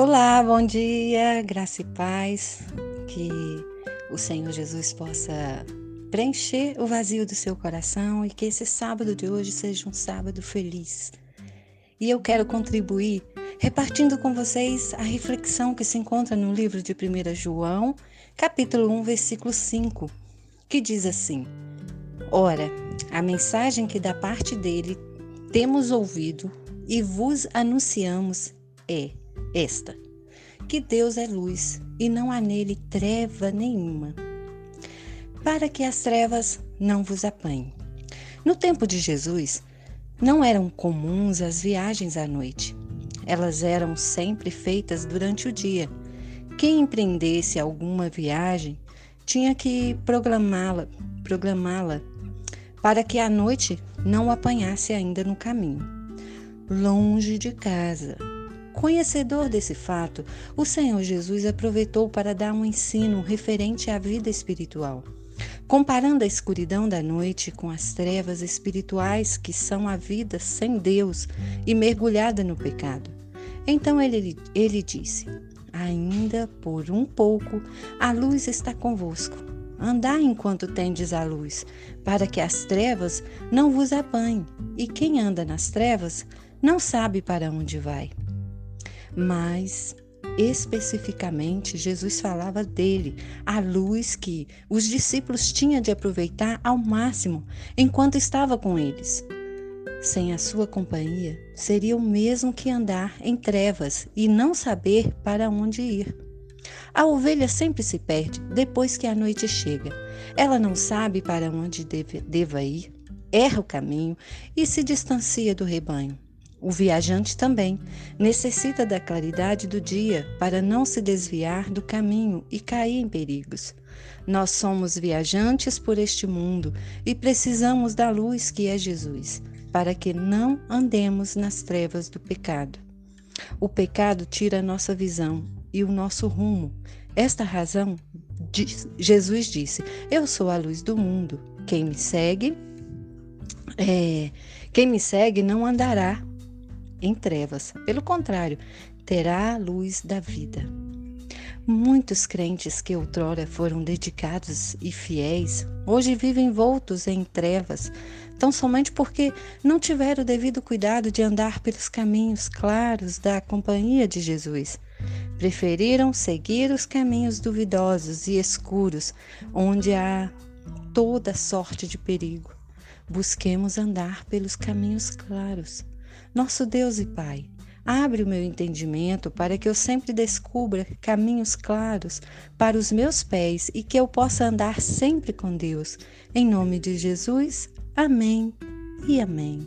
Olá, bom dia, graça e paz. Que o Senhor Jesus possa preencher o vazio do seu coração e que esse sábado de hoje seja um sábado feliz. E eu quero contribuir repartindo com vocês a reflexão que se encontra no livro de 1 João, capítulo 1, versículo 5, que diz assim: Ora, a mensagem que da parte dele temos ouvido e vos anunciamos é esta: que Deus é luz e não há nele treva nenhuma, para que as trevas não vos apanhem. No tempo de Jesus, não eram comuns as viagens à noite. Elas eram sempre feitas durante o dia. Quem empreendesse alguma viagem tinha que programá-la, programá-la para que a noite não o apanhasse ainda no caminho. Longe de casa, Conhecedor desse fato, o Senhor Jesus aproveitou para dar um ensino referente à vida espiritual, comparando a escuridão da noite com as trevas espirituais que são a vida sem Deus e mergulhada no pecado. Então ele, ele disse: Ainda por um pouco a luz está convosco. Andai enquanto tendes a luz, para que as trevas não vos apanhem, e quem anda nas trevas não sabe para onde vai mas especificamente Jesus falava dele, a luz que os discípulos tinham de aproveitar ao máximo enquanto estava com eles. Sem a sua companhia, seria o mesmo que andar em trevas e não saber para onde ir. A ovelha sempre se perde depois que a noite chega. Ela não sabe para onde deve, deva ir, erra o caminho e se distancia do rebanho. O viajante também necessita da claridade do dia para não se desviar do caminho e cair em perigos. Nós somos viajantes por este mundo e precisamos da luz que é Jesus, para que não andemos nas trevas do pecado. O pecado tira a nossa visão e o nosso rumo. Esta razão, Jesus disse: Eu sou a luz do mundo. Quem me segue, é, quem me segue não andará em trevas. Pelo contrário, terá a luz da vida. Muitos crentes que outrora foram dedicados e fiéis, hoje vivem envoltos em trevas, tão somente porque não tiveram o devido cuidado de andar pelos caminhos claros da companhia de Jesus. Preferiram seguir os caminhos duvidosos e escuros, onde há toda sorte de perigo. Busquemos andar pelos caminhos claros. Nosso Deus e Pai, abre o meu entendimento para que eu sempre descubra caminhos claros para os meus pés e que eu possa andar sempre com Deus. Em nome de Jesus, amém e amém.